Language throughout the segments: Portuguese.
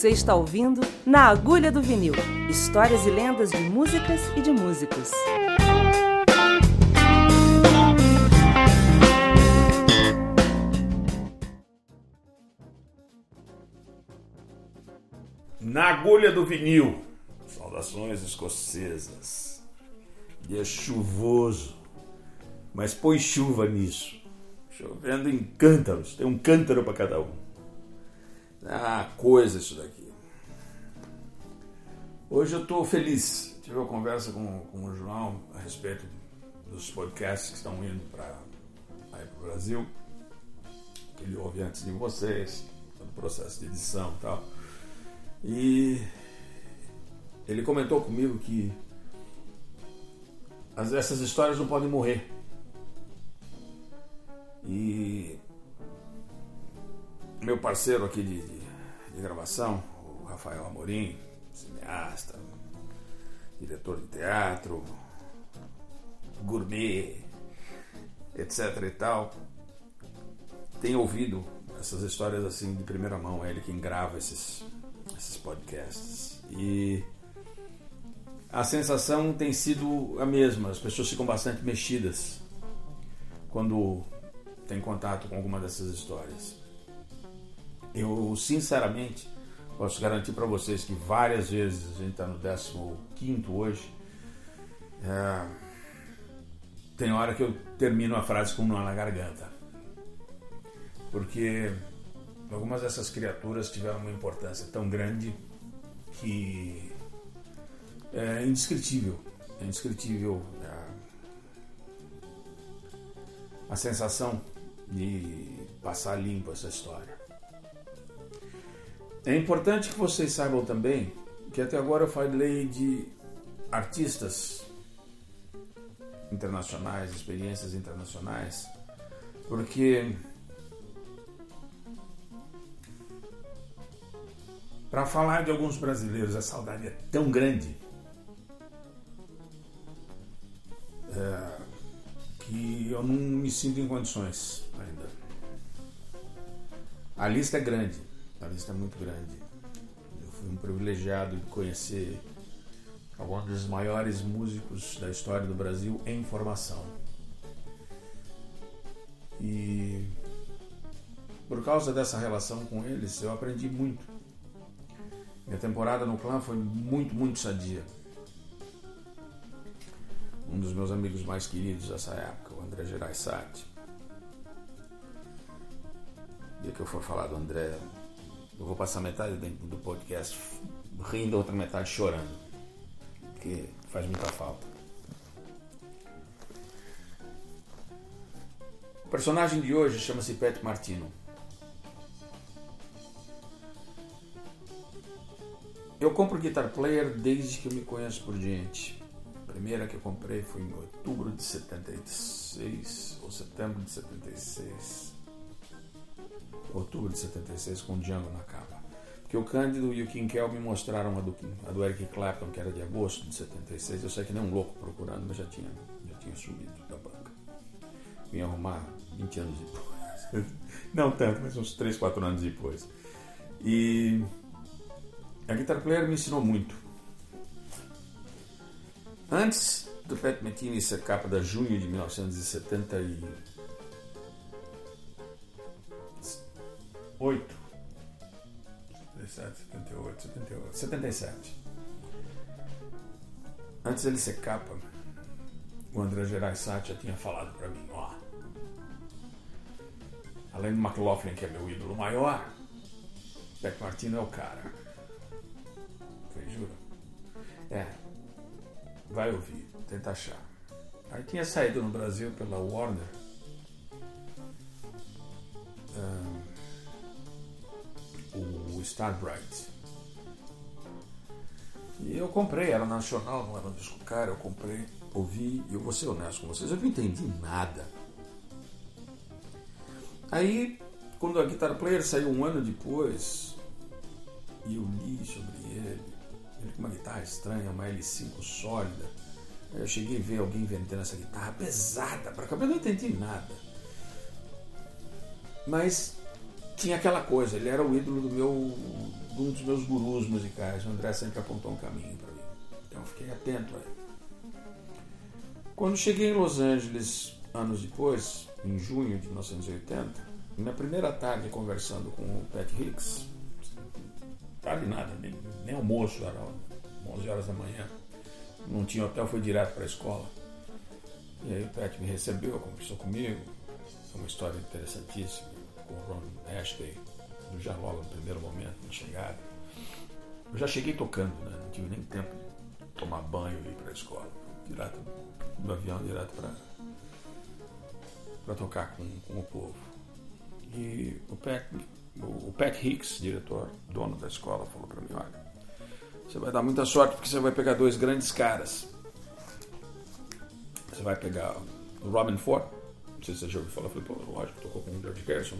Você está ouvindo Na Agulha do Vinil histórias e lendas de músicas e de músicos. Na Agulha do Vinil, saudações escocesas. Dia chuvoso, mas põe chuva nisso. Chovendo em cântaros, tem um cântaro para cada um. Ah, coisa isso daqui. Hoje eu estou feliz. Tive uma conversa com, com o João a respeito dos podcasts que estão indo para o Brasil. Que ele ouve antes de vocês, no processo de edição e tal. E ele comentou comigo que as, essas histórias não podem morrer. E meu parceiro aqui de, de, de gravação, o Rafael Amorim, cineasta, diretor de teatro, gourmet, etc e tal, tem ouvido essas histórias assim de primeira mão, é ele quem grava esses, esses podcasts. E a sensação tem sido a mesma, as pessoas ficam bastante mexidas quando tem contato com alguma dessas histórias. Eu, sinceramente, posso garantir para vocês que várias vezes, a gente está no 15 hoje, é, tem hora que eu termino a frase com um nó na garganta. Porque algumas dessas criaturas tiveram uma importância tão grande que é indescritível. É indescritível a, a sensação de passar limpo essa história. É importante que vocês saibam também que até agora eu falei de artistas internacionais, experiências internacionais, porque para falar de alguns brasileiros a saudade é tão grande é, que eu não me sinto em condições ainda. A lista é grande a lista é muito grande. Eu fui um privilegiado de conhecer alguns dos maiores músicos da história do Brasil em formação. E por causa dessa relação com eles, eu aprendi muito. Minha temporada no clã foi muito, muito sadia. Um dos meus amigos mais queridos dessa época, o André Gerais Sati. Dia que eu for falar do André, eu vou passar metade do podcast rindo, outra metade chorando. Porque faz muita falta. O personagem de hoje chama-se Pet Martino. Eu compro Guitar Player desde que eu me conheço por gente. A primeira que eu comprei foi em outubro de 76 ou setembro de 76 outubro de 76, com Django na capa. Porque o Cândido e o Kim Kel me mostraram a do, a do Eric Clapton, que era de agosto de 76. Eu sei que nem um louco procurando, mas já tinha, já tinha subido da banca. Vim arrumar 20 anos depois. Não tanto, mas uns 3, 4 anos depois. E a Guitar Player me ensinou muito. Antes do Pat Metheny ser capa da junho de 1970 e 8. 77, 78, 78, 77. Antes dele ser capa, o André Gerais Sá já tinha falado para mim, ó. Além do McLaughlin, que é meu ídolo maior, Beck Martino é o cara. Foi, juro. É. Vai ouvir, tenta achar. Aí tinha saído no Brasil pela Warner. Um, o Starbright. E eu comprei, era nacional, não era um disco caro, eu comprei, ouvi, e eu vou ser honesto com vocês, eu não entendi nada. Aí, quando a Guitar Player saiu um ano depois, e eu li sobre ele, ele com uma guitarra estranha, uma L5 sólida, eu cheguei a ver alguém vendendo essa guitarra pesada, para cá, eu não entendi nada. Mas tinha aquela coisa, ele era o ídolo do meu, de um dos meus gurus musicais. O André sempre apontou um caminho para mim. Então fiquei atento a ele. Quando cheguei em Los Angeles, anos depois, em junho de 1980, na primeira tarde conversando com o Pat Hicks, tarde nada, nem, nem almoço, era 11 horas da manhã, não tinha hotel, foi direto para a escola. E aí o Pat me recebeu, conversou comigo, uma história interessantíssima, com o Ron Ashley, já logo no primeiro momento, na chegada. Eu já cheguei tocando, né? não tive nem tempo de tomar banho e ir para a escola, direto do avião, direto para tocar com, com o povo. E o Pat, o Pat Hicks, diretor, dono da escola, falou para mim: olha, você vai dar muita sorte porque você vai pegar dois grandes caras. Você vai pegar o Robin Ford, não sei se você já ouviu falar, eu falei, pô, lógico, tocou com o George Harrison,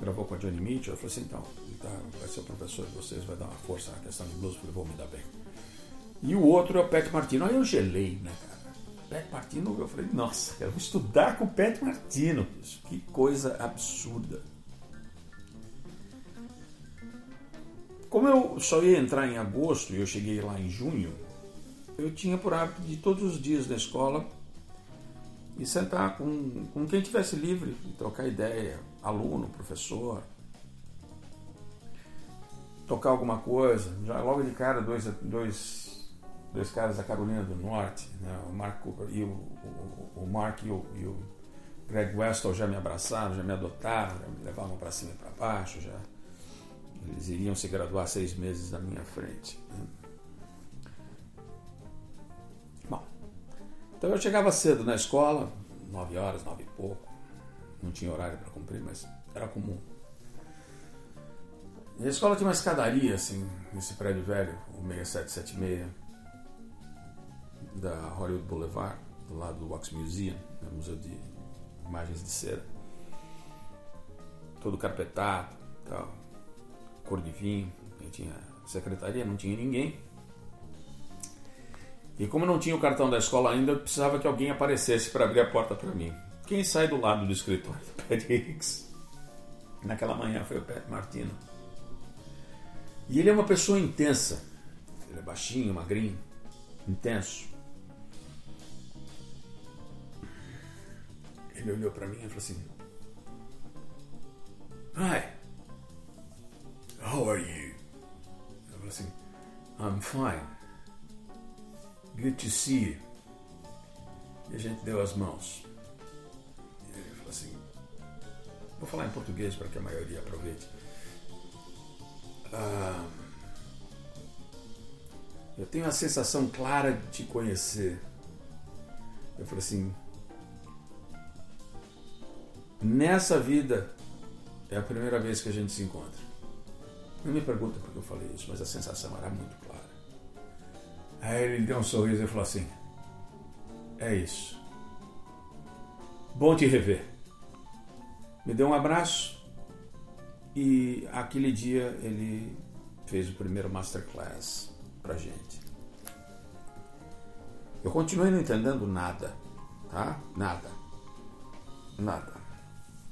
gravou com a Johnny Mitchell. Eu falei assim: então, tá, vai ser o professor de vocês, vai dar uma força na questão de blues. Eu falei, vou me dar bem. E o outro é o Pat Martino. Aí eu gelei, né, cara? Pat Martino, eu falei, nossa, eu vou estudar com o Pat Martino. Que coisa absurda. Como eu só ia entrar em agosto e eu cheguei lá em junho, eu tinha por hábito de todos os dias da escola e sentar com, com quem tivesse livre, trocar ideia, aluno, professor, tocar alguma coisa. Já logo de cara, dois, dois dois caras da Carolina do Norte, né? o Mark e o, o, o Mark e o, e o, Greg Westall já me abraçaram, já me adotaram, já me levavam para cima e para baixo, já eles iriam se graduar seis meses na minha frente. Né? Então eu chegava cedo na escola, nove horas, nove e pouco, não tinha horário para cumprir, mas era comum. E a escola tinha uma escadaria, assim, nesse prédio velho, o 6776 da Hollywood Boulevard, do lado do Wax Museum, né, Museu de Imagens de Cera. Todo carpetado, tal, cor de vinho, tinha secretaria, não tinha ninguém. E como não tinha o cartão da escola ainda, eu precisava que alguém aparecesse para abrir a porta para mim. Quem sai do lado do escritório do Pat Hicks? Naquela manhã foi o Pat Martino. E ele é uma pessoa intensa. Ele é baixinho, magrinho, intenso. Ele olhou para mim e falou assim: Hi, how are you? Eu falei assim: I'm fine. You. E a gente deu as mãos. E ele falou assim: Vou falar em português para que a maioria aproveite. Ah, eu tenho a sensação clara de te conhecer. Eu falei assim: Nessa vida é a primeira vez que a gente se encontra. Não me pergunta porque eu falei isso, mas a sensação era muito clara. Aí ele deu um sorriso e falou assim: É isso. Bom te rever. Me deu um abraço e aquele dia ele fez o primeiro masterclass pra gente. Eu continuei não entendendo nada, tá? Nada. Nada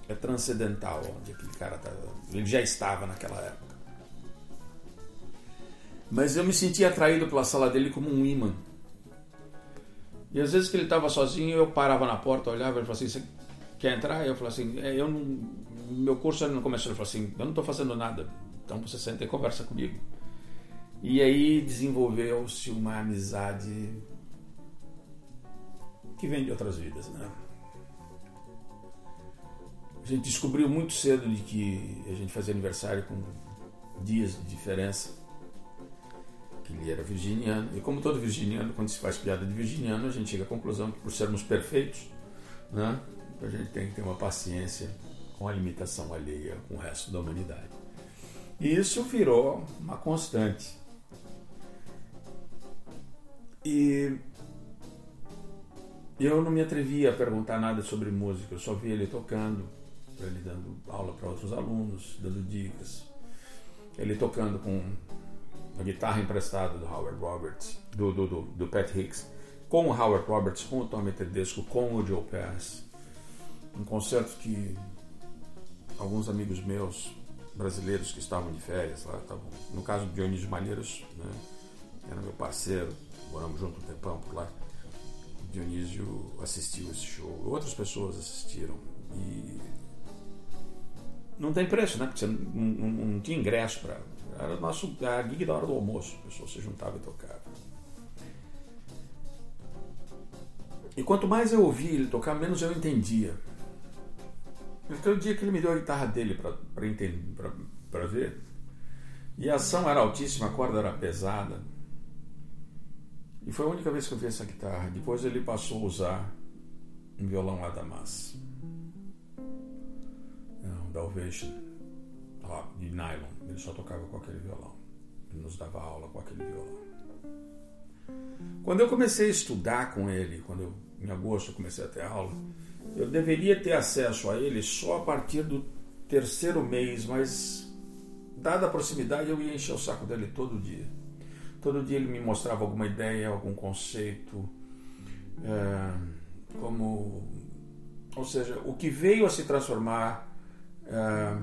é transcendental onde aquele cara tá. Ele já estava naquela época. Mas eu me sentia atraído pela sala dele como um imã. E às vezes que ele estava sozinho, eu parava na porta, olhava e falava assim: Você quer entrar? Eu falava assim: é, eu não, Meu curso não começou. Ele falou assim: Eu não estou fazendo nada, então você senta e conversa comigo. E aí desenvolveu-se uma amizade que vem de outras vidas, né? A gente descobriu muito cedo de que a gente fazia aniversário com dias de diferença. Que ele era virginiano. E como todo virginiano, quando se faz piada de virginiano, a gente chega à conclusão que por sermos perfeitos, né, a gente tem que ter uma paciência com a limitação alheia com o resto da humanidade. E isso virou uma constante. E eu não me atrevia a perguntar nada sobre música, eu só via ele tocando, ele dando aula para outros alunos, dando dicas. Ele tocando com a guitarra emprestada do Howard Roberts, do, do, do, do Pat Hicks, com o Howard Roberts, com o Tommy Tedesco, com o Joe Pass. Um concerto que alguns amigos meus brasileiros que estavam de férias lá. Estavam, no caso do Dionísio Malheiros, né, era meu parceiro, moramos junto um tempão por lá. O Dionísio assistiu esse show, outras pessoas assistiram. E não tem preço, né? Porque você não, não, não tinha ingresso para. Era nosso, a gig da hora do almoço, a pessoa se juntava e tocava. E quanto mais eu ouvia ele tocar, menos eu entendia. Então, o dia que ele me deu a guitarra dele para ver, e a ação era altíssima, a corda era pesada. E foi a única vez que eu vi essa guitarra. Depois ele passou a usar um violão Adamas. Um Dalvation de nylon. Ele só tocava com aquele violão. Ele nos dava aula com aquele violão. Quando eu comecei a estudar com ele, quando eu, em agosto eu comecei a ter aula, eu deveria ter acesso a ele só a partir do terceiro mês, mas dada a proximidade eu ia encher o saco dele todo dia. Todo dia ele me mostrava alguma ideia, algum conceito, é, como, ou seja, o que veio a se transformar é,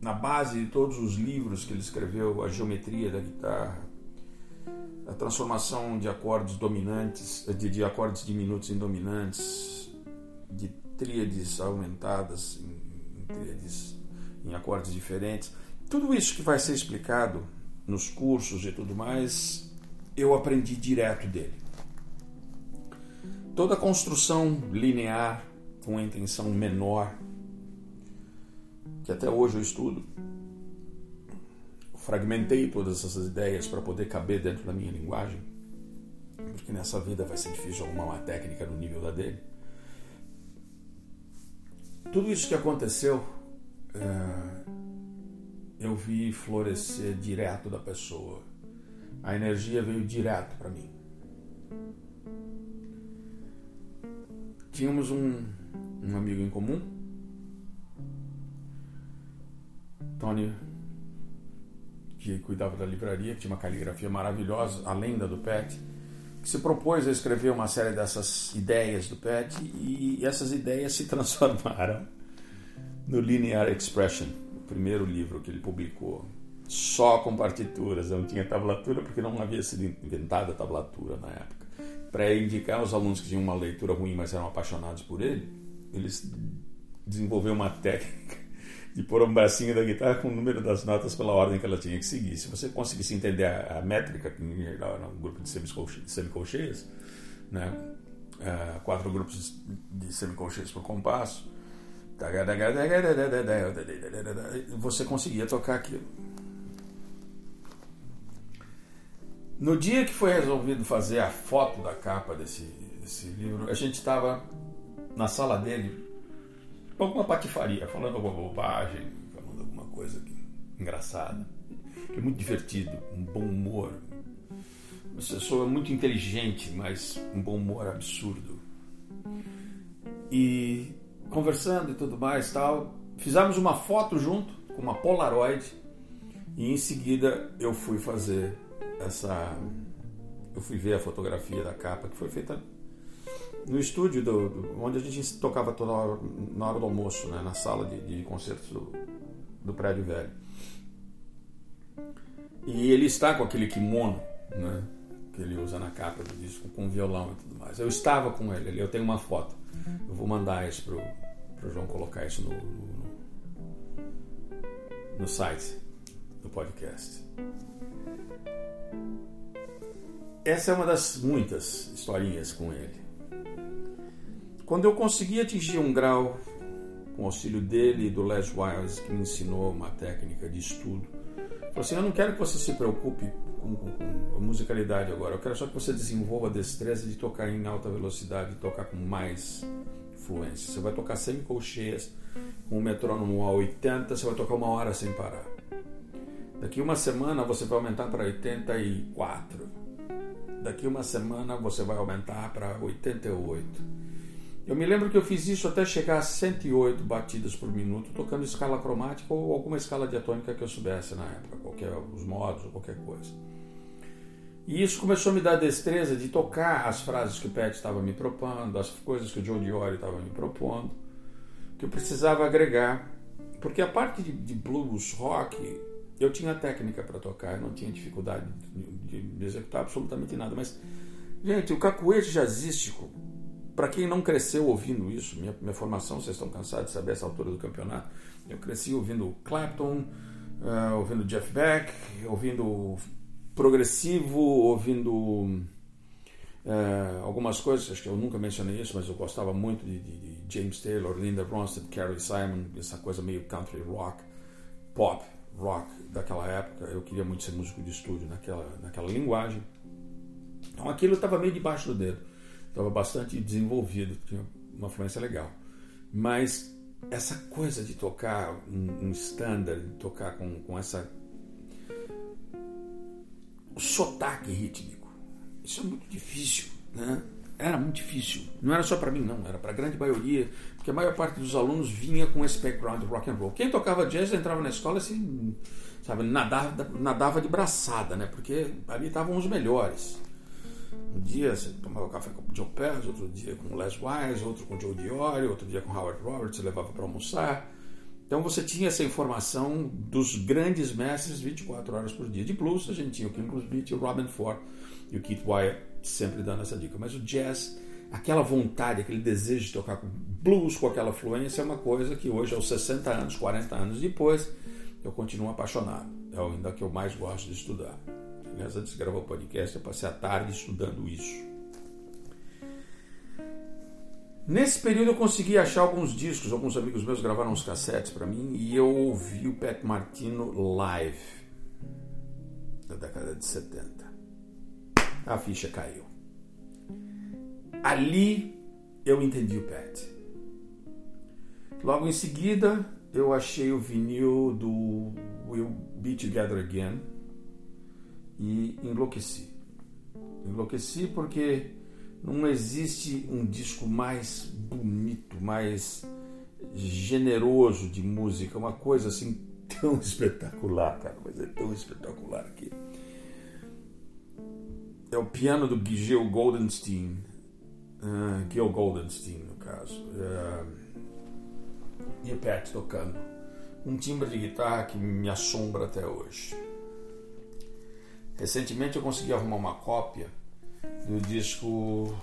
na base de todos os livros que ele escreveu, a geometria da guitarra, a transformação de acordes dominantes, de, de acordes diminutos em dominantes, de tríades aumentadas em, em tríades em acordes diferentes. Tudo isso que vai ser explicado nos cursos e tudo mais, eu aprendi direto dele. Toda construção linear com a intenção menor, que até hoje eu estudo, fragmentei todas essas ideias para poder caber dentro da minha linguagem, porque nessa vida vai ser difícil arrumar uma técnica no nível da dele. Tudo isso que aconteceu, é, eu vi florescer direto da pessoa. A energia veio direto para mim. Tínhamos um, um amigo em comum, Tony que cuidava da livraria, que tinha uma caligrafia maravilhosa, a lenda do Pet, que se propôs a escrever uma série dessas ideias do Pet e essas ideias se transformaram no Linear Expression, o primeiro livro que ele publicou, só com partituras, não tinha tablatura porque não havia sido inventada a tablatura na época. Para indicar aos alunos que tinham uma leitura ruim, mas eram apaixonados por ele, eles desenvolveram uma técnica de pôr um bracinho da guitarra com o número das notas pela ordem que ela tinha que seguir. Se você conseguisse entender a, a métrica, que em geral era um grupo de semicolcheias, né? Uh, quatro grupos de semicolcheias por compasso, você conseguia tocar aquilo. No dia que foi resolvido fazer a foto da capa desse, desse livro, a gente estava na sala dele alguma patifaria, falando alguma bobagem, falando alguma coisa engraçada. É muito divertido, um bom humor. Uma pessoa muito inteligente, mas um bom humor absurdo. E conversando e tudo mais, tal, fizemos uma foto junto com uma Polaroid e em seguida eu fui fazer essa eu fui ver a fotografia da capa que foi feita no estúdio do, do, onde a gente tocava toda hora, na hora do almoço, né, na sala de, de concertos do, do prédio velho. E ele está com aquele kimono, né, que ele usa na capa do disco, com violão e tudo mais. Eu estava com ele, eu tenho uma foto. Eu vou mandar isso pro, pro João colocar isso no, no, no site do podcast. Essa é uma das muitas historinhas com ele. Quando eu consegui atingir um grau, com auxílio dele e do Les Wiles, que me ensinou uma técnica de estudo, falou assim: Eu não quero que você se preocupe com, com, com, a musicalidade agora, eu quero só que você desenvolva a destreza de tocar em alta velocidade, tocar com mais fluência. Você vai tocar semicolcheias, com o metrônomo a 80, você vai tocar uma hora sem parar. Daqui uma semana você vai aumentar para 84. Daqui uma semana você vai aumentar para 88 eu me lembro que eu fiz isso até chegar a 108 batidas por minuto, tocando escala cromática ou alguma escala diatônica que eu soubesse na época, qualquer os modos ou qualquer coisa. E isso começou a me dar destreza de tocar as frases que o Pet estava me propondo, as coisas que o Joe Diori estava me propondo, que eu precisava agregar Porque a parte de, de blues, rock, eu tinha técnica para tocar, eu não tinha dificuldade de, de, executar absolutamente nada. Mas, gente, o cacuete jazzístico, para quem não cresceu ouvindo isso, minha, minha formação, vocês estão cansados de saber essa altura do campeonato, eu cresci ouvindo Clapton, uh, ouvindo Jeff Beck, ouvindo progressivo, ouvindo uh, algumas coisas, acho que eu nunca mencionei isso, mas eu gostava muito de, de, de James Taylor, Linda Ronstadt, Carrie Simon, essa coisa meio country rock, pop rock daquela época. Eu queria muito ser músico de estúdio naquela, naquela linguagem. Então aquilo estava meio debaixo do dedo. Estava bastante desenvolvido, tinha uma fluência legal. Mas essa coisa de tocar um, um standard, de tocar com, com essa. o sotaque rítmico, isso é muito difícil, né? Era muito difícil. Não era só para mim, não. Era para a grande maioria, porque a maior parte dos alunos vinha com esse background rock and roll. Quem tocava jazz entrava na escola assim, sabe, nadava, nadava de braçada, né? Porque ali estavam os melhores. Um dia você tomava café com o Joe Pass, outro dia com o Les Wise, outro com o Joe Diori, outro dia com Howard Roberts, você levava para almoçar. Então você tinha essa informação dos grandes mestres 24 horas por dia. De blues a gente tinha o King Beat, o Robin Ford e o Keith Wyatt sempre dando essa dica. Mas o jazz, aquela vontade, aquele desejo de tocar blues com aquela fluência é uma coisa que hoje, aos 60 anos, 40 anos depois, eu continuo apaixonado. É ainda que eu mais gosto de estudar. Aliás, antes de gravar o podcast, eu passei a tarde estudando isso. Nesse período eu consegui achar alguns discos, alguns amigos meus gravaram uns cassetes para mim e eu ouvi o Pat Martino live da década de 70. A ficha caiu. Ali eu entendi o Pat. Logo em seguida eu achei o vinil do We'll Be Together Again e enlouqueci. Enlouqueci porque não existe um disco mais bonito, mais generoso de música, uma coisa assim tão espetacular, cara, mas é tão espetacular aqui. É o piano do Gil Goldenstein, uh, Gil Goldenstein no caso, uh, e Pat tocando. Um timbre de guitarra que me assombra até hoje. Recentemente eu consegui arrumar uma cópia do disco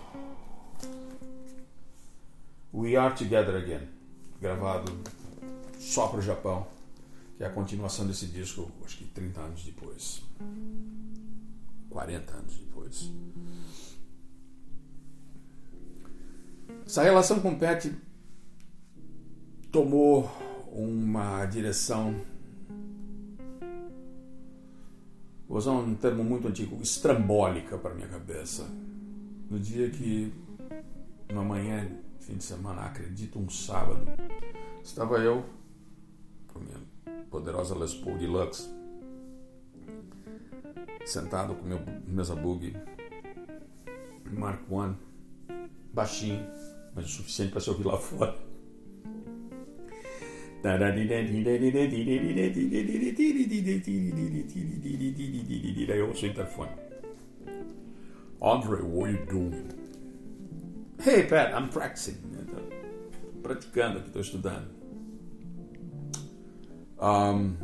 We Are Together Again, gravado só para o Japão, que é a continuação desse disco, acho que 30 anos depois. 40 anos depois. Essa relação com o Pet tomou uma direção vou usar um termo muito antigo, estrambólica para minha cabeça. No dia que, uma manhã, fim de semana, acredito, um sábado, estava eu com minha poderosa Les Paul Deluxe, sentado com meu mesa bug Mark One, baixinho, mas o suficiente para se ouvir lá fora. Eu ouço o interfone. Andre, what are you doing? Hey, Pat, I'm practicing. Praticando aqui, estou estudando. Um,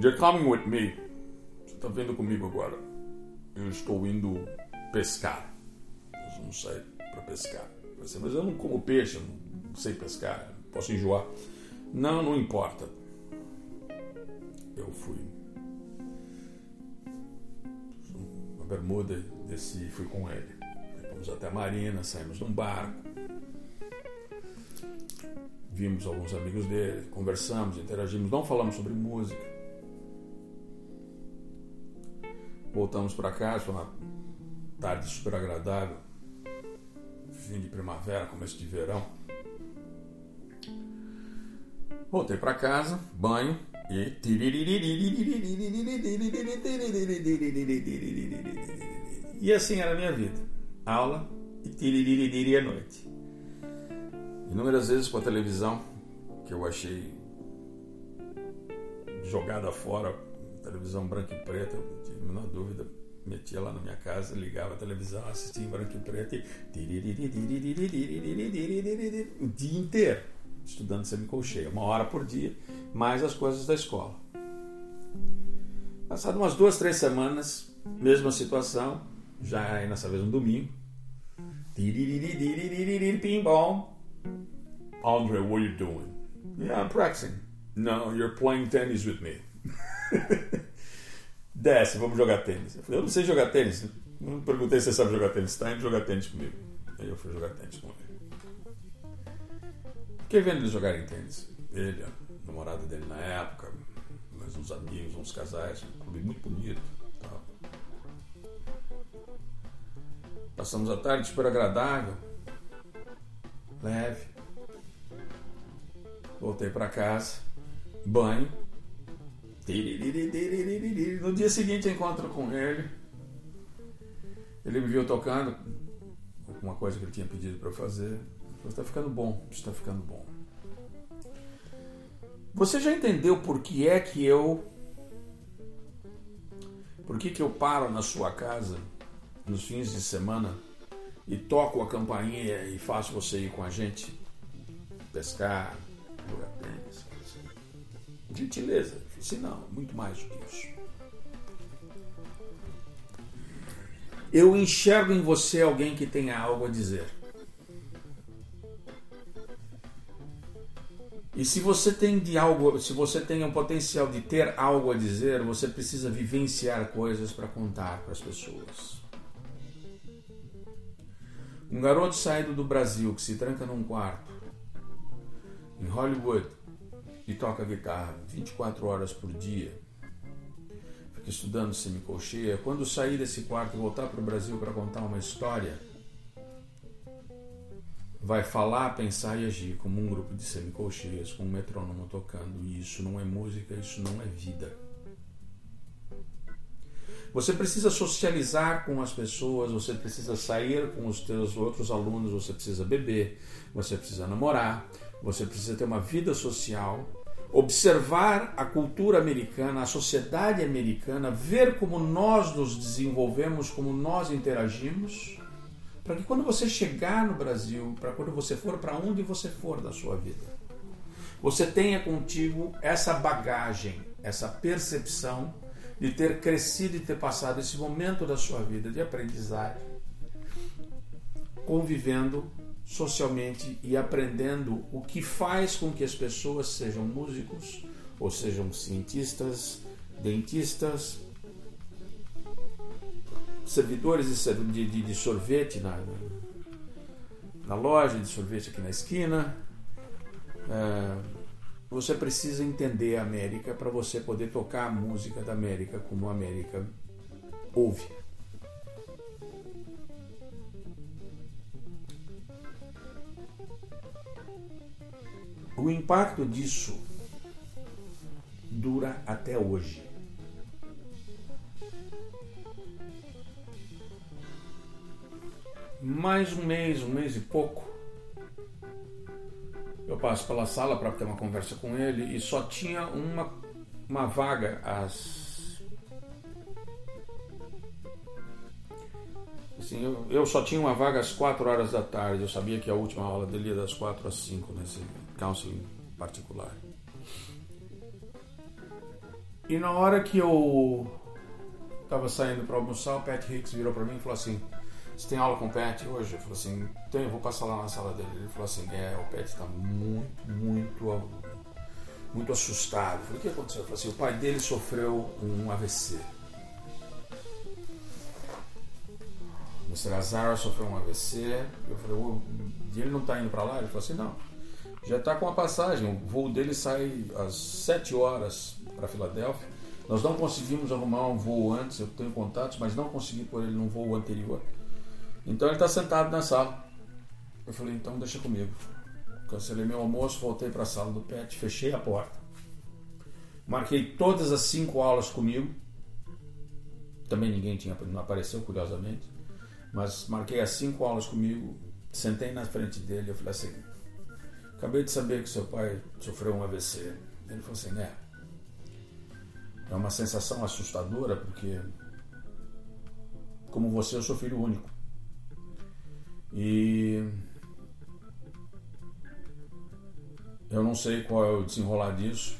you're coming with me. Você está vindo comigo agora. Eu estou indo pescar. Eu não saio para pescar. Mas eu não como peixe, não sei pescar. Posso enjoar. Não, não importa. Eu fui. Uma bermuda, desci fui com ele. Fomos até a marina, saímos num barco. Vimos alguns amigos dele, conversamos, interagimos, não falamos sobre música. Voltamos para casa, foi uma tarde super agradável. Fim de primavera, começo de verão. Voltei para casa, banho e. E assim era a minha vida. Aula e tiririri à noite. Inúmeras vezes com a televisão, que eu achei jogada fora, televisão branca e preta, não tive a menor dúvida. Metia lá na minha casa, ligava a televisão, assistia em branco e preto e. O dia inteiro estudando semicolcheia, uma hora por dia, mais as coisas da escola. Passado umas duas, três semanas, mesma situação, já aí nessa vez um domingo. Bom. Andre, what are you doing? Yeah, I'm practicing. No, you're playing tennis with me. Desce, vamos jogar tênis. Eu falei, eu não sei jogar tênis. Não perguntei se você sabe jogar tênis. Está indo jogar tênis comigo. Aí eu fui jogar tênis com ele. Fiquei vendo eles jogarem tênis. Ele, a namorada dele na época, mais uns amigos, uns casais, um clube muito bonito. Tal. Passamos a tarde super agradável, leve. Voltei para casa, banho. No dia seguinte encontro com ele. Ele me viu tocando uma coisa que ele tinha pedido para eu fazer. Está ficando bom, está ficando bom. Você já entendeu por que é que eu por que, que eu paro na sua casa nos fins de semana e toco a campainha e faço você ir com a gente pescar, jogar tênis? Gentileza. Se não, muito mais do que isso. Eu enxergo em você alguém que tenha algo a dizer. E se você tem de algo, se você tem um potencial de ter algo a dizer, você precisa vivenciar coisas para contar para as pessoas. Um garoto saído do Brasil que se tranca num quarto em Hollywood e toca guitarra 24 horas por dia fica estudando semicolcheia, quando sair desse quarto e voltar para o Brasil para contar uma história, vai falar, pensar e agir como um grupo de semicolcheias, com um metrônomo tocando. E isso não é música, isso não é vida. Você precisa socializar com as pessoas, você precisa sair com os teus outros alunos, você precisa beber, você precisa namorar, você precisa ter uma vida social observar a cultura americana, a sociedade americana, ver como nós nos desenvolvemos, como nós interagimos, para que quando você chegar no Brasil, para quando você for para onde você for da sua vida, você tenha contigo essa bagagem, essa percepção de ter crescido e ter passado esse momento da sua vida de aprendizagem, convivendo socialmente e aprendendo o que faz com que as pessoas sejam músicos, ou sejam cientistas, dentistas, servidores de, de, de sorvete na, na loja de sorvete aqui na esquina. É, você precisa entender a América para você poder tocar a música da América como a América ouve. O impacto disso dura até hoje. Mais um mês, um mês e pouco, eu passo pela sala para ter uma conversa com ele e só tinha uma, uma vaga às. Assim, eu, eu só tinha uma vaga às 4 horas da tarde. Eu sabia que a última aula dele ia das 4 às 5 nesse counseling particular. E na hora que eu estava saindo para almoçar, o Pat Hicks virou para mim e falou assim: Você tem aula com o Pat hoje? Eu falei assim: Tenho, vou passar lá na sala dele. Ele falou assim: É, o Pat está muito, muito, muito assustado. Eu falei: O que aconteceu? Eu falei assim: O pai dele sofreu um AVC. O Mr. Azar sofreu um AVC. Eu falei: oh, Ele não está indo para lá? Ele falou assim: Não já está com a passagem. O voo dele sai às 7 horas para Filadélfia. Nós não conseguimos arrumar um voo antes, eu tenho contatos, mas não consegui pôr ele num voo anterior. Então ele está sentado na sala. Eu falei, então deixa comigo. Cancelei meu almoço, voltei para a sala do PET, fechei a porta. Marquei todas as cinco aulas comigo. Também ninguém tinha, não apareceu, curiosamente. Mas marquei as cinco aulas comigo, sentei na frente dele eu falei assim, Acabei de saber que seu pai sofreu um AVC. Ele falou assim, né? É uma sensação assustadora porque, como você, eu sou filho único. E Eu não sei qual é o desenrolar disso.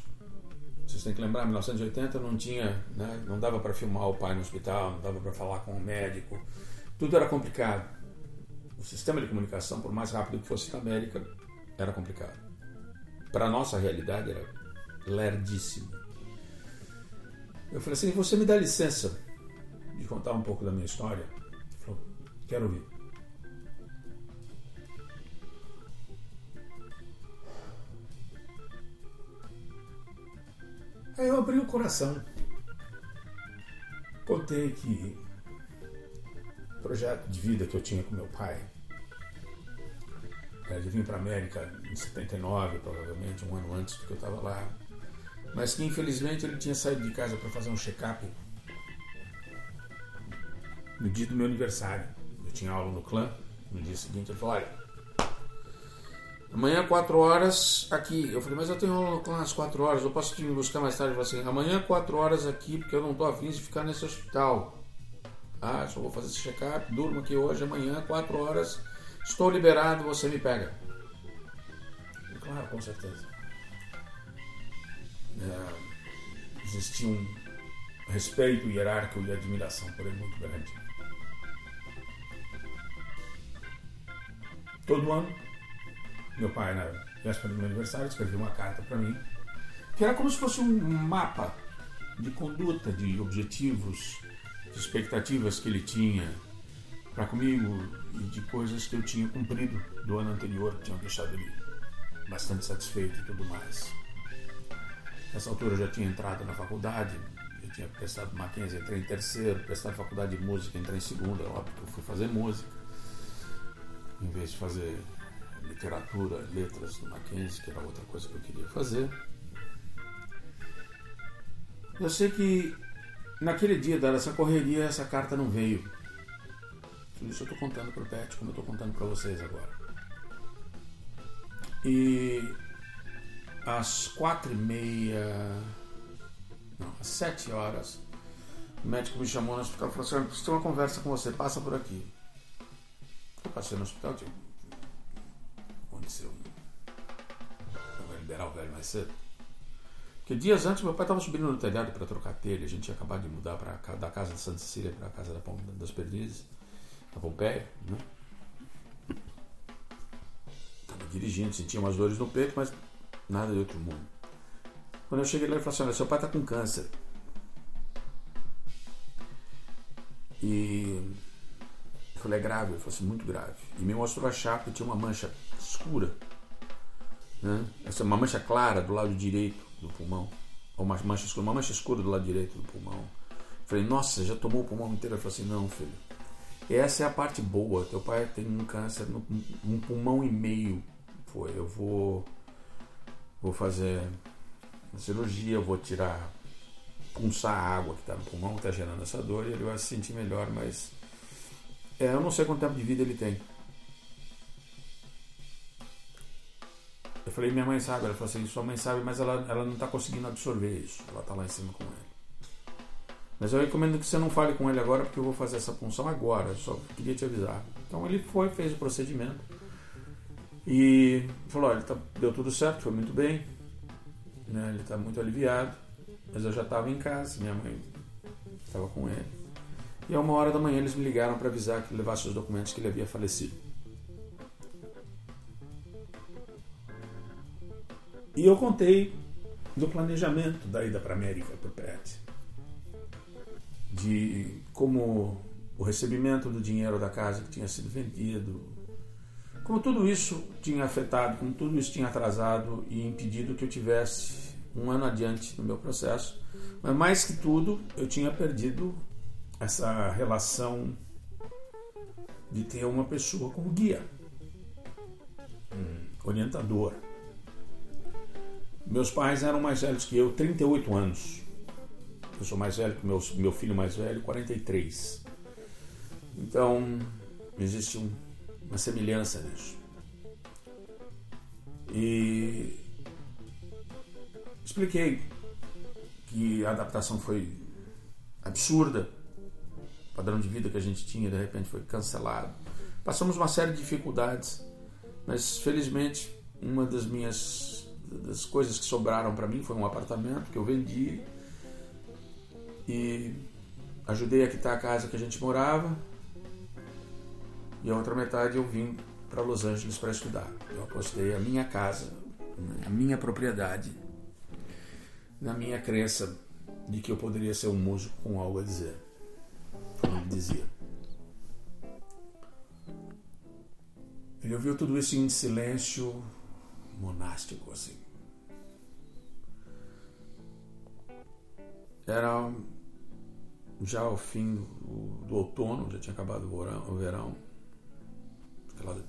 Vocês têm que lembrar, 1980 não tinha, né, não dava para filmar o pai no hospital, não dava para falar com o médico. Tudo era complicado. O sistema de comunicação, por mais rápido que fosse na América, era complicado. Para nossa realidade era lerdíssimo. Eu falei assim: você me dá licença de contar um pouco da minha história? Ele falou: quero ouvir. Aí eu abri o coração. Contei que o projeto de vida que eu tinha com meu pai era de vir para a América em 79, provavelmente, um ano antes do que eu estava lá. Mas que infelizmente ele tinha saído de casa para fazer um check-up no dia do meu aniversário. Eu tinha aula no clã. No dia seguinte ele falou: Olha, Amanhã, 4 horas, aqui. Eu falei, mas eu tenho aula às 4 horas, eu posso te buscar mais tarde? Falou assim, amanhã, 4 horas aqui, porque eu não estou afim de ficar nesse hospital. Ah, só vou fazer esse check-up, durmo aqui hoje, amanhã, 4 horas, estou liberado, você me pega. Claro, com certeza. É, existia um respeito hierárquico e admiração por ele muito grande. Todo ano meu pai, na véspera do meu aniversário, escreveu uma carta para mim, que era como se fosse um mapa de conduta, de objetivos, de expectativas que ele tinha para comigo e de coisas que eu tinha cumprido do ano anterior, que tinham deixado ele bastante satisfeito e tudo mais. Nessa altura eu já tinha entrado na faculdade, eu tinha prestado Mackenzie, entrei em terceiro, prestado faculdade de música, entrei em segunda, óbvio que eu fui fazer música, em vez de fazer literatura, letras do Mackenzie, que era outra coisa que eu queria fazer. Eu sei que naquele dia dessa correria essa carta não veio. Tudo isso eu estou contando para o Pet, como eu estou contando para vocês agora. E às quatro e meia, não, às sete horas, o médico me chamou no hospital e falou assim: preciso ter uma conversa com você, passa por aqui. Eu passei no hospital, tipo, Liberar o velho mais cedo. Porque dias antes meu pai estava subindo no telhado para trocar telha. A gente tinha acabado de mudar pra, da casa de Santa Cecília para a casa da, das Perdizes, da Pompeia. Né? Estava dirigindo, sentia umas dores no peito, mas nada de outro mundo. Quando eu cheguei lá, ele falou assim: Olha, seu pai está com câncer. E eu falei: É grave. Ele falou assim: Muito grave. E me mostrou a chapa e tinha uma mancha escura. Né? Essa uma mancha clara do lado direito do pulmão. Ou uma mancha escura, uma mancha escura do lado direito do pulmão. Falei, nossa, já tomou o pulmão inteiro? Ele falou assim, não, filho. Essa é a parte boa. Teu pai tem um câncer um pulmão e meio. Foi, eu vou vou fazer uma cirurgia, vou tirar pulsar a água que está no pulmão, que está gerando essa dor, e ele vai se sentir melhor, mas é, eu não sei quanto tempo de vida ele tem. Eu falei, minha mãe sabe. Ela falou assim, sua mãe sabe, mas ela, ela não está conseguindo absorver isso. Ela está lá em cima com ele. Mas eu recomendo que você não fale com ele agora, porque eu vou fazer essa punção agora. Só queria te avisar. Então ele foi, fez o procedimento. E falou, olha, tá, deu tudo certo, foi muito bem. Né, ele está muito aliviado. Mas eu já estava em casa, minha mãe estava com ele. E a uma hora da manhã eles me ligaram para avisar que levasse os documentos que ele havia falecido. E eu contei do planejamento da ida para a América para o PET. De como o recebimento do dinheiro da casa que tinha sido vendido, como tudo isso tinha afetado, como tudo isso tinha atrasado e impedido que eu tivesse um ano adiante no meu processo. Mas mais que tudo, eu tinha perdido essa relação de ter uma pessoa como guia, um orientador. Meus pais eram mais velhos que eu, 38 anos. Eu sou mais velho que meu, meu filho mais velho, 43. Então, existe um, uma semelhança nisso. E expliquei que a adaptação foi absurda. O padrão de vida que a gente tinha, de repente, foi cancelado. Passamos uma série de dificuldades, mas felizmente uma das minhas das coisas que sobraram para mim foi um apartamento que eu vendi e ajudei a quitar a casa que a gente morava. E a outra metade eu vim para Los Angeles para estudar. Eu apostei a minha casa, a minha propriedade, na minha crença de que eu poderia ser um músico com algo a dizer. Como ele dizia. Ele ouviu tudo isso em silêncio monástico, assim. Era já o fim do, do, outono, já tinha acabado o verão. Aquela,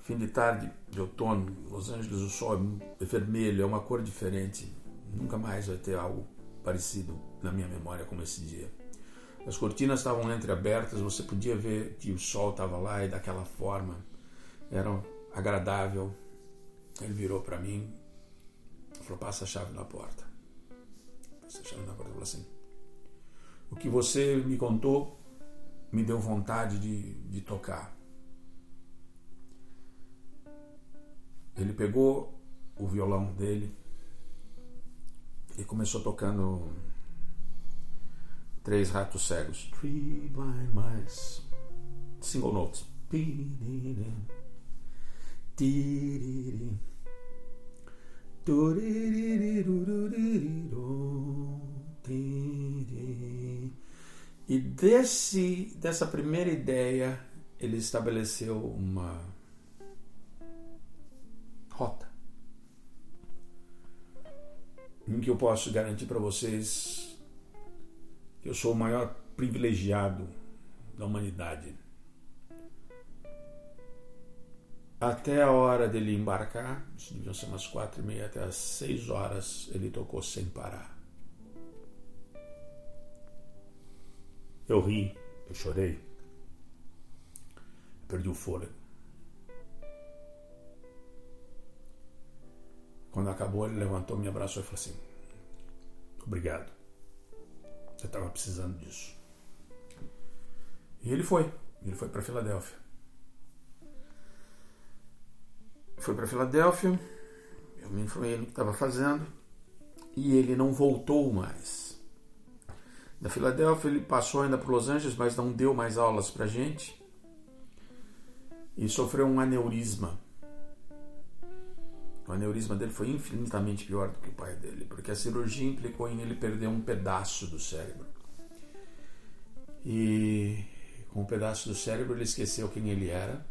fim de tarde de outono, Los Angeles, o sol é vermelho, é uma cor diferente. Nunca mais vai ter algo parecido na minha memória como esse dia. As cortinas estavam entreabertas, você podia ver que o sol estava lá e daquela forma. Era agradável. Ele virou para mim e falou: Passa a chave na porta. Passa a chave falou assim: O que você me contou me deu vontade de, de tocar. Ele pegou o violão dele e começou tocando Três Ratos Cegos. Three Blind Mice. Single notes. E desse, dessa primeira ideia, ele estabeleceu uma rota em que eu posso garantir para vocês que eu sou o maior privilegiado da humanidade. Até a hora dele embarcar, isso deviam ser umas quatro e meia até as seis horas, ele tocou sem parar. Eu ri, eu chorei, perdi o fôlego. Quando acabou, ele levantou, me abraçou e falou assim: Obrigado. Você estava precisando disso. E ele foi. Ele foi para Filadélfia. Foi para Filadélfia. Eu me informei no que estava fazendo. E ele não voltou mais. Da Filadélfia, ele passou ainda para Los Angeles, mas não deu mais aulas para gente. E sofreu um aneurisma o aneurisma dele foi infinitamente pior do que o pai dele, porque a cirurgia implicou em ele perder um pedaço do cérebro. E com um pedaço do cérebro ele esqueceu quem ele era,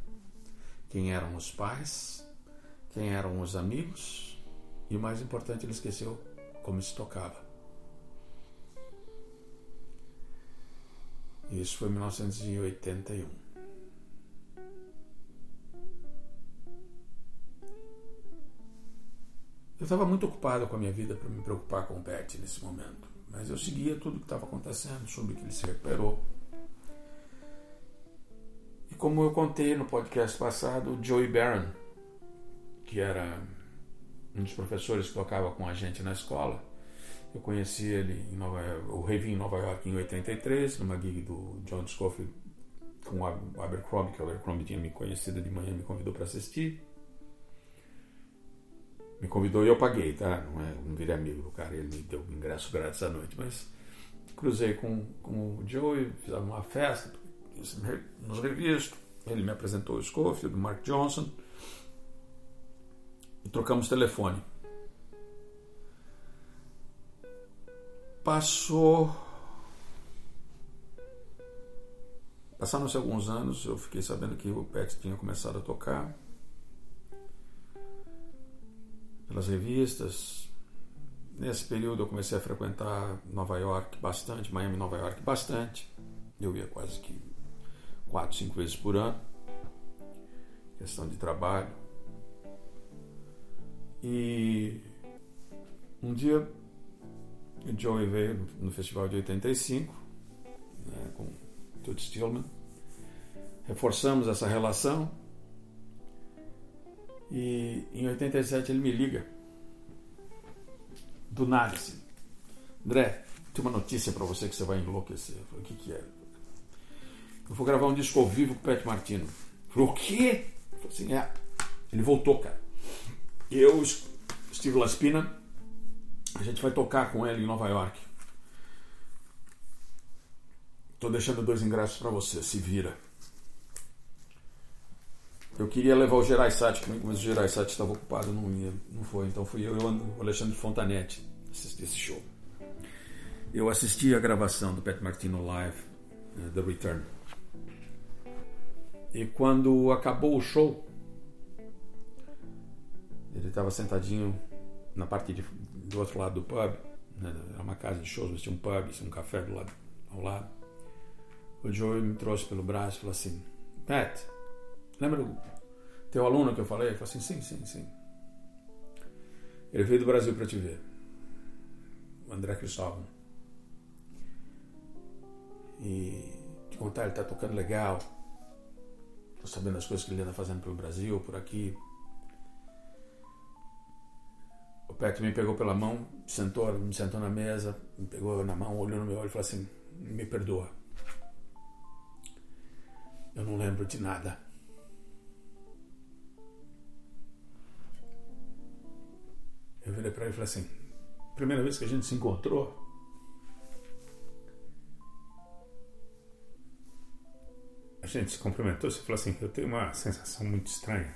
quem eram os pais, quem eram os amigos e o mais importante, ele esqueceu como se tocava. Isso foi em 1981. Eu estava muito ocupado com a minha vida para me preocupar com o Bert nesse momento, mas eu seguia tudo o que estava acontecendo, soube que ele se recuperou. E como eu contei no podcast passado, o Joey Barron, que era um dos professores que tocava com a gente na escola, eu conheci ele em Nova o revi em Nova York em 83, numa gig do John Scofield com o Abercrombie, que o Abercrombie tinha me conhecido de manhã, me convidou para assistir me convidou e eu paguei, tá? Não, é, não virei amigo do cara, ele me deu ingresso grátis à noite, mas cruzei com, com o Joey, fizemos uma festa, nos revistos, ele me apresentou o Scofield, o Mark Johnson, e trocamos telefone. Passou. Passaram-se alguns anos, eu fiquei sabendo que o Pet tinha começado a tocar pelas revistas. Nesse período eu comecei a frequentar Nova York bastante, Miami, Nova York bastante. Eu ia quase que quatro, cinco vezes por ano. Questão de trabalho. E um dia o Joey veio no festival de 85 né, com Todd Stillman. Reforçamos essa relação e em 87 ele me liga. Do nada, assim. André, tem uma notícia para você que você vai enlouquecer. Eu falei, o que, que é? Eu vou gravar um disco ao vivo com o Pet Martino. Eu falei, o quê? Eu falei assim, é. Ele voltou, cara. Eu, Steve Laspina. A gente vai tocar com ele em Nova York. Tô deixando dois ingressos para você, se vira. Eu queria levar o Gerais Sati comigo, mas o Gerais Sati estava ocupado, não ia, não foi. Então fui eu e o Alexandre Fontanetti assistir esse show. Eu assisti a gravação do Pat Martino Live, uh, The Return. E quando acabou o show, ele estava sentadinho na parte de, do outro lado do pub. Né? Era uma casa de shows, mas tinha um pub, tinha um café do lado, ao lado. O Joe me trouxe pelo braço e falou assim: Pat, lembra o teu aluno que eu falei? Eu falei assim: sim, sim, sim. Ele veio do Brasil para te ver. O André Cristóvão. E te contar, ele está tocando legal. Estou sabendo as coisas que ele anda fazendo pelo Brasil, por aqui. Peto me pegou pela mão, sentou, me sentou na mesa, me pegou na mão, olhou no meu olho e falou assim: Me perdoa. Eu não lembro de nada. Eu virei para ele e falei assim: Primeira vez que a gente se encontrou, a gente se cumprimentou, você falou assim: Eu tenho uma sensação muito estranha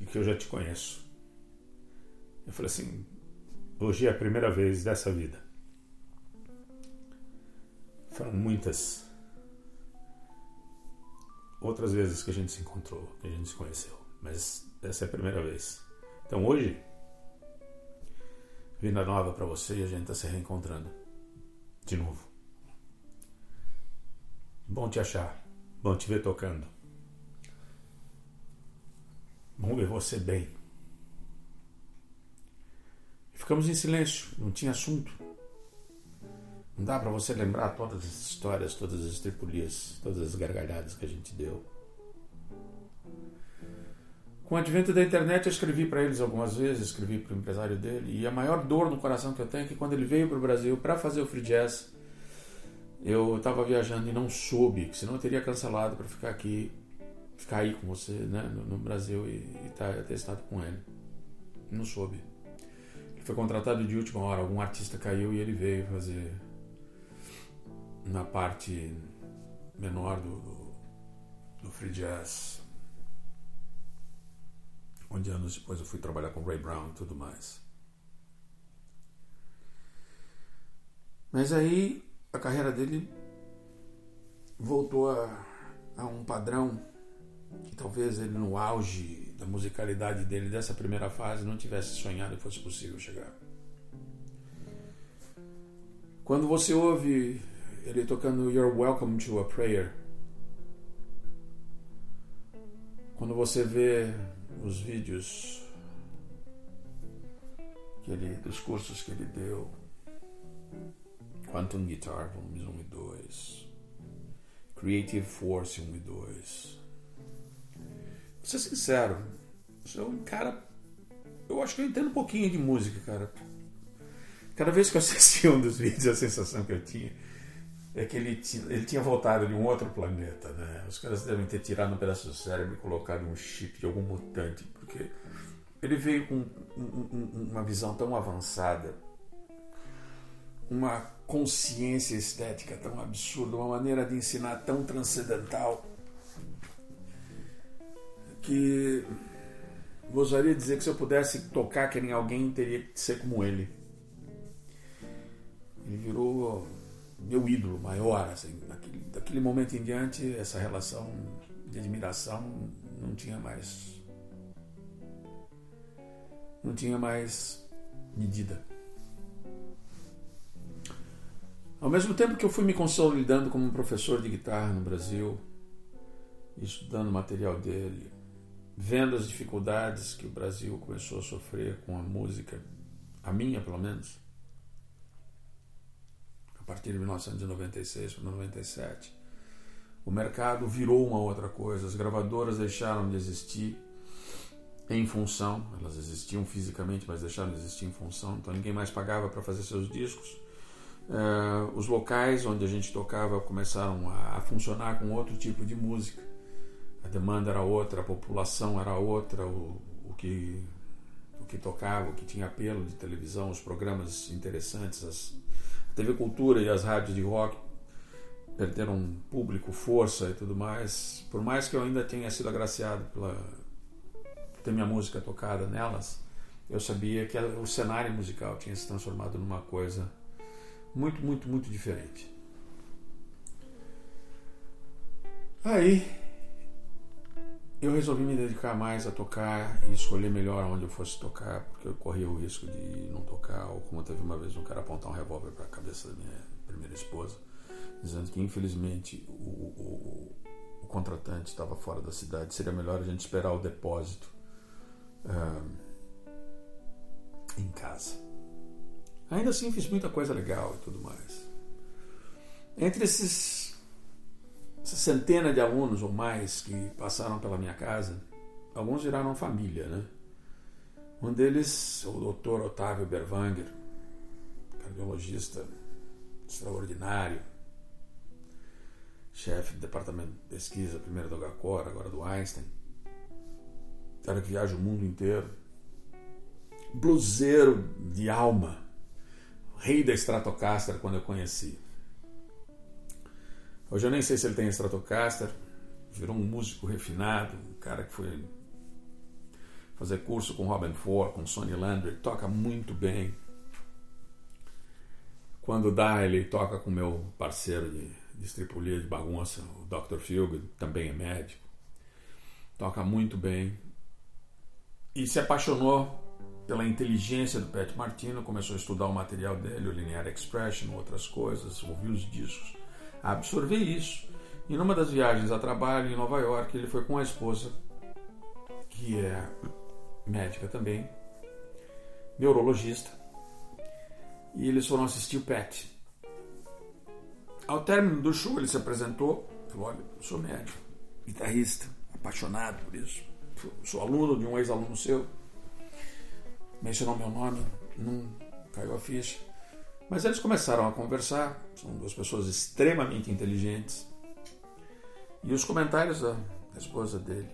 de que eu já te conheço. Eu falei assim: Hoje é a primeira vez dessa vida. Foram muitas outras vezes que a gente se encontrou, que a gente se conheceu, mas essa é a primeira vez. Então hoje, vida nova para você e a gente está se reencontrando de novo. Bom te achar. Bom te ver tocando. Bom ver você bem. Ficamos em silêncio, não tinha assunto. Não dá para você lembrar todas as histórias, todas as tripulias, todas as gargalhadas que a gente deu. Com o advento da internet, eu escrevi para eles algumas vezes, escrevi para o empresário dele, e a maior dor no coração que eu tenho é que quando ele veio para o Brasil para fazer o free jazz, eu estava viajando e não soube, senão eu teria cancelado para ficar aqui, ficar aí com você, né, no, Brasil e, e tá, com ele. Não soube. Foi contratado de última hora, algum artista caiu e ele veio fazer na parte menor do, do, do free jazz, onde anos depois eu fui trabalhar com Ray Brown e tudo mais. Mas aí a carreira dele voltou a, a um padrão que talvez ele no auge da musicalidade dele dessa primeira fase não tivesse sonhado que fosse possível chegar. Quando você ouve ele tocando You're Welcome to a Prayer, quando você vê os vídeos que ele, dos cursos que ele deu, Quantum Guitar, volumes 1 e 2. Creative Force 1 e 2. Vou ser sincero, sou um cara. Eu acho que eu entendo um pouquinho de música, cara. Cada vez que eu assistia um dos vídeos, a sensação que eu tinha é que ele, ele tinha voltado de um outro planeta, né? Os caras devem ter tirado um pedaço do cérebro e colocado um chip de algum mutante, porque ele veio com uma visão tão avançada, uma consciência estética tão absurda, uma maneira de ensinar tão transcendental, que gostaria de dizer que se eu pudesse tocar que nem alguém, teria que ser como ele. Ele virou meu ídolo maior, assim, daquele, daquele momento em diante, essa relação de admiração não tinha mais não tinha mais medida. Ao mesmo tempo que eu fui me consolidando como professor de guitarra no Brasil, estudando o material dele, vendo as dificuldades que o Brasil começou a sofrer com a música, a minha pelo menos, a partir de 1996 para 97, o mercado virou uma outra coisa, as gravadoras deixaram de existir em função, elas existiam fisicamente, mas deixaram de existir em função, então ninguém mais pagava para fazer seus discos Uh, os locais onde a gente tocava começaram a, a, funcionar com outro tipo de música. A demanda era outra, a população era outra, o, o que o que tocava, o que tinha apelo de televisão, os programas interessantes, as, a TV Cultura e as rádios de rock perderam público, força e tudo mais. Por mais que eu ainda tenha sido agraciado pela por ter minha música tocada nelas, eu sabia que o cenário musical tinha se transformado numa coisa muito, muito, muito diferente. Aí eu resolvi me dedicar mais a tocar e escolher melhor onde eu fosse tocar, porque eu corria o risco de não tocar, ou como teve uma vez um cara apontar um revólver para a cabeça da minha primeira esposa, dizendo que infelizmente o, o, o contratante estava fora da cidade, seria melhor a gente esperar o depósito em casa. Ainda assim fiz muita coisa legal e tudo mais. Entre esses essa centena de alunos ou mais que passaram pela minha casa, alguns viraram família, né? Um deles, o Dr. Otávio Berwanger, cardiologista extraordinário, chefe do departamento de pesquisa, primeiro do HCOR, agora do Einstein, cara que viaja o mundo inteiro, bluseiro de alma, rei da Stratocaster quando eu conheci. Hoje eu nem sei se ele tem Stratocaster, virou um músico refinado, um cara que foi fazer curso com Robin Ford, com Sonny Landry, toca muito bem. Quando dá, ele toca com meu parceiro de, de de bagunça, o Dr. Field, também é médico. Toca muito bem. E se apaixonou pela inteligência do Pat Martino, começou a estudar o material dele, o Linear Expression, outras coisas, ouviu os discos, absorver isso. E numa das viagens a trabalho em Nova York, ele foi com a esposa, que é médica também, neurologista, e eles foram assistir o Pat. Ao término do show, ele se apresentou, falou: Olha, sou médico, guitarrista, apaixonado por isso, sou aluno de um ex-aluno seu mencionou meu nome, não caiu a ficha. Mas eles começaram a conversar, são duas pessoas extremamente inteligentes. E os comentários da esposa dele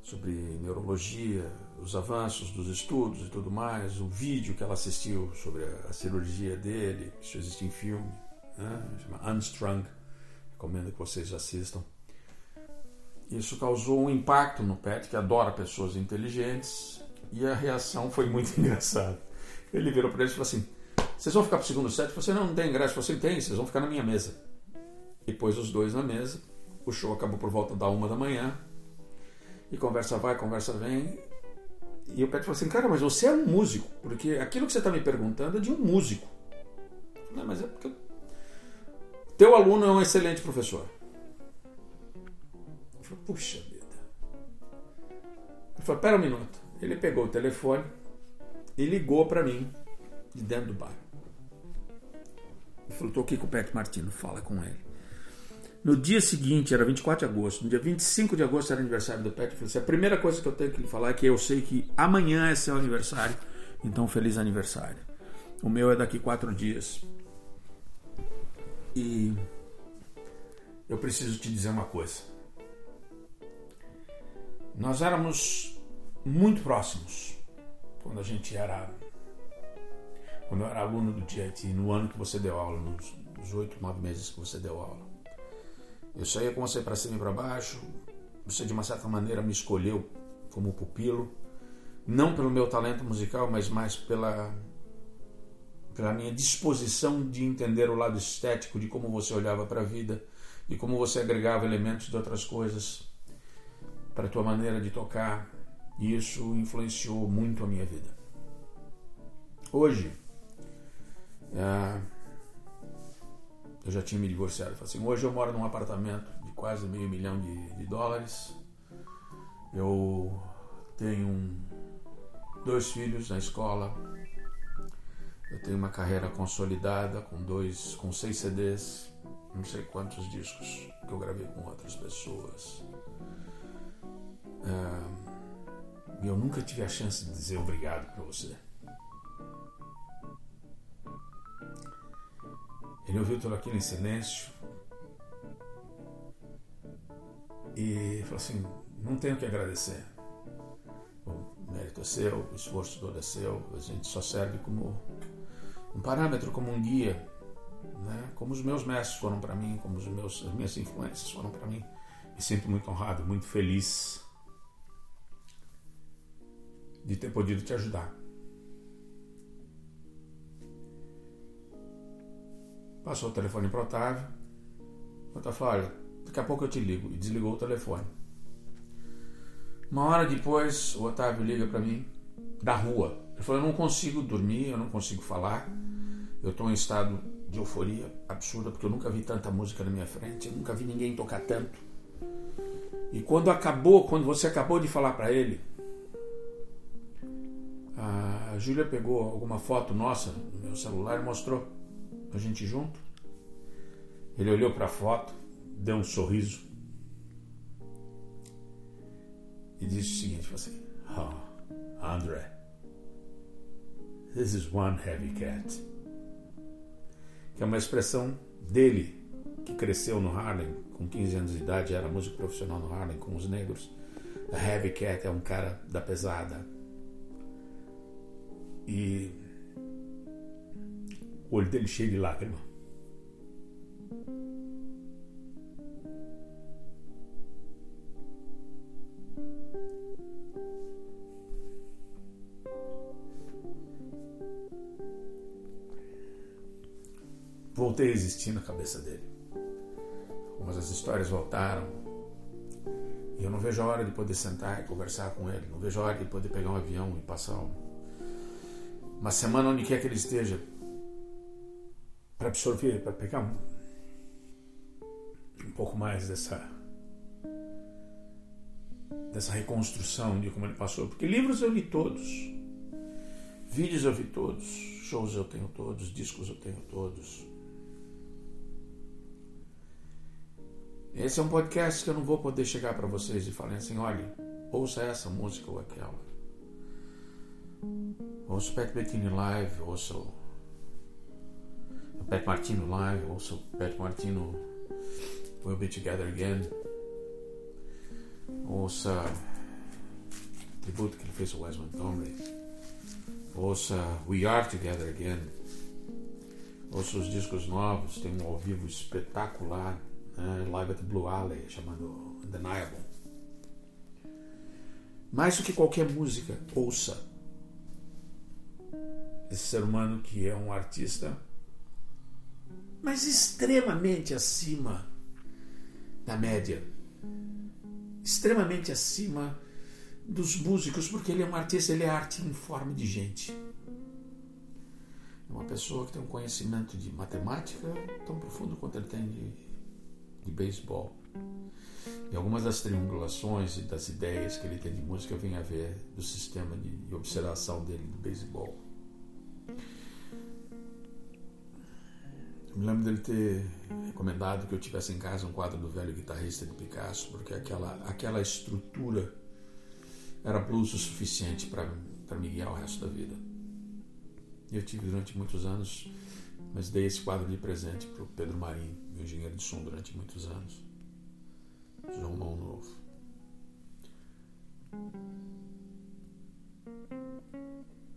sobre neurologia, os avanços dos estudos e tudo mais, o vídeo que ela assistiu sobre a, cirurgia dele, isso existe em filme, né? chama Unstrung, recomendo que vocês assistam. Isso causou um impacto no Pet, que adora pessoas inteligentes, e a reação foi muito engraçada. Ele virou para eles e falou assim: Vocês vão ficar para o segundo set? Você não, não tem ingresso. Você tem, vocês vão ficar na minha mesa. E pôs os dois na mesa. O show acabou por volta da uma da manhã. E conversa vai, conversa vem. E o Pet falou assim: Cara, mas você é um músico. Porque aquilo que você está me perguntando é de um músico. Não, mas é porque. Teu aluno é um excelente professor. Eu falei, puxa vida. Ele falou, pera um minuto. Ele pegou o telefone e ligou para mim de dentro do bar. Ele falou, tô aqui com o Pet Martino, fala com ele. No dia seguinte, era 24 de agosto, no dia 25 de agosto era aniversário do Pet. Eu falei assim, a primeira coisa que eu tenho que lhe falar é que eu sei que amanhã é seu aniversário, então feliz aniversário. O meu é daqui quatro dias. E eu preciso te dizer uma coisa. Nós éramos muito próximos quando a gente era quando eu era aluno do JIT, no ano que você deu aula, nos oito, nove meses que você deu aula. Eu saía com você para cima e para baixo, você de uma certa maneira me escolheu como pupilo, não pelo meu talento musical, mas mais pela pela minha disposição de entender o lado estético de como você olhava para a vida e como você agregava elementos de outras coisas para a tua maneira de tocar, e isso influenciou muito a minha vida. Hoje, é, eu já tinha me divorciado. Assim, hoje eu moro num apartamento de quase meio milhão de, de dólares. Eu tenho dois filhos na escola. Eu tenho uma carreira consolidada com dois, com seis CDs, não sei quantos discos que eu gravei com outras pessoas. É, e eu nunca tive a chance de dizer obrigado para você. Ele ouviu tudo aquilo em silêncio e falou assim: Não tenho que agradecer. mérito é seu, o esforço todo é seu, a gente só serve como um parâmetro, como um guia, né? como os meus mestres foram para mim, como os meus, as minhas influências foram para mim. Me sinto muito honrado, muito feliz de ter podido te ajudar. Passou o telefone para Otávio. O Otávio falou: olha, daqui a pouco eu te ligo. E desligou o telefone. Uma hora depois, o Otávio liga para mim, da rua. Ele falou: eu não consigo dormir, eu não consigo falar. Eu estou em estado de euforia absurda, porque eu nunca vi tanta música na minha frente, eu nunca vi ninguém tocar tanto. E quando acabou, quando você acabou de falar para ele, a Júlia pegou alguma foto nossa no meu celular e mostrou a gente junto. Ele olhou para a foto, deu um sorriso e disse o seguinte: assim, oh, André, this is one heavy cat. Que é uma expressão dele, que cresceu no Harlem, com 15 anos de idade, era músico profissional no Harlem com os negros. A heavy cat é um cara da pesada, e o olho dele cheio de lágrima. Voltei a existir na cabeça dele. Algumas das histórias voltaram. E eu não vejo a hora de poder sentar e conversar com ele. Não vejo a hora de poder pegar um avião e passar um uma semana onde quer que ele esteja, para absorver, para pegar um, um pouco mais dessa dessa reconstrução de como ele passou. Porque livros eu li todos, vídeos eu vi todos, shows eu tenho todos, discos eu tenho todos. Esse é um podcast que eu não vou poder chegar para vocês e falar assim: olha, ouça essa música ou aquela. Also Pat Bettini live, also Pat Martino live, also Pat Martino will be together again. Ouça tributo que ele fez ao Wes Montgomery. Ouça We Are Together Again. Ouça os discos novos, tem um ao vivo espetacular, né? live at Blue Alley, chamado Undeniable. Mais do que qualquer música, ouça esse ser humano que é um artista, mas extremamente acima da média, extremamente acima dos músicos, porque ele é um artista, ele é arte em forma de gente. É uma pessoa que tem um conhecimento de matemática tão profundo quanto ele tem de, de beisebol. E algumas das triangulações e das ideias que ele tem de música vêm a ver do sistema de, de observação dele do beisebol. Me lembro dele ter recomendado que eu tivesse em casa um quadro do velho guitarrista de Picasso, porque aquela, aquela estrutura era blues o suficiente para me guiar o resto da vida. Eu tive durante muitos anos, mas dei esse quadro de presente para o Pedro Marim, meu engenheiro de som durante muitos anos. João Mão Novo.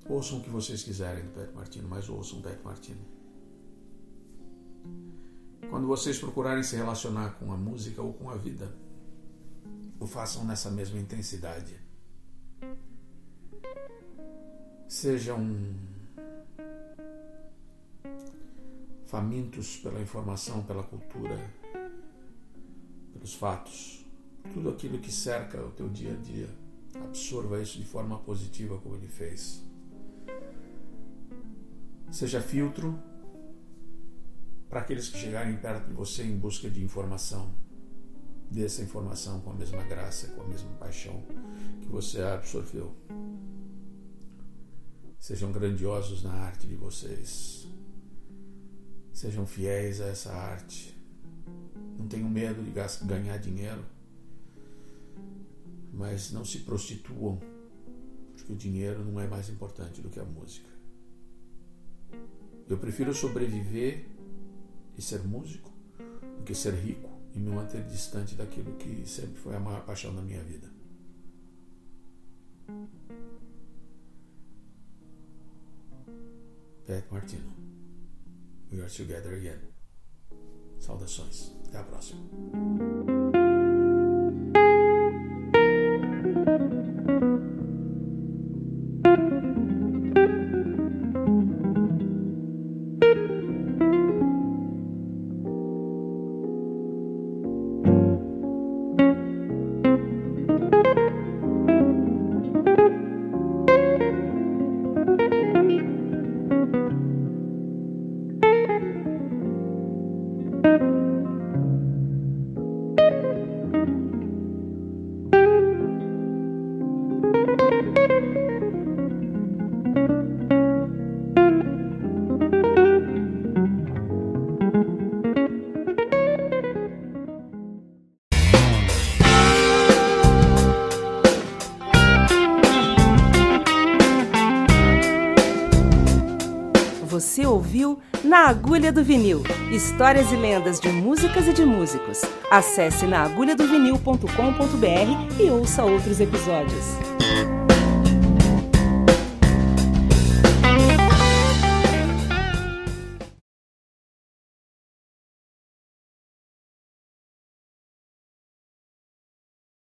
Ouçam o que vocês quiserem do Pedro Martino, mas ouçam o Pedro Martino. Quando vocês procurarem se relacionar com a música ou com a vida, o façam nessa mesma intensidade. Sejam famintos pela informação, pela cultura, pelos fatos, tudo aquilo que cerca o teu dia a dia. Absorva isso de forma positiva, como ele fez. Seja filtro para aqueles que chegarem perto de você em busca de informação. Dê essa informação com a mesma graça, com a mesma paixão que você absorveu. Sejam grandiosos na arte de vocês. Sejam fiéis a essa arte. Não tenham medo de ganhar dinheiro. Mas não se prostituam, porque o dinheiro não é mais importante do que a música. Eu prefiro sobreviver e ser músico do que ser rico e me manter distante daquilo que sempre foi a maior paixão da minha vida. Pat Martino. We are together again. Saudações. Até a próxima. Agulha do Vinil Histórias e lendas de músicas e de músicos. Acesse naagulhadovinil.com.br e ouça outros episódios.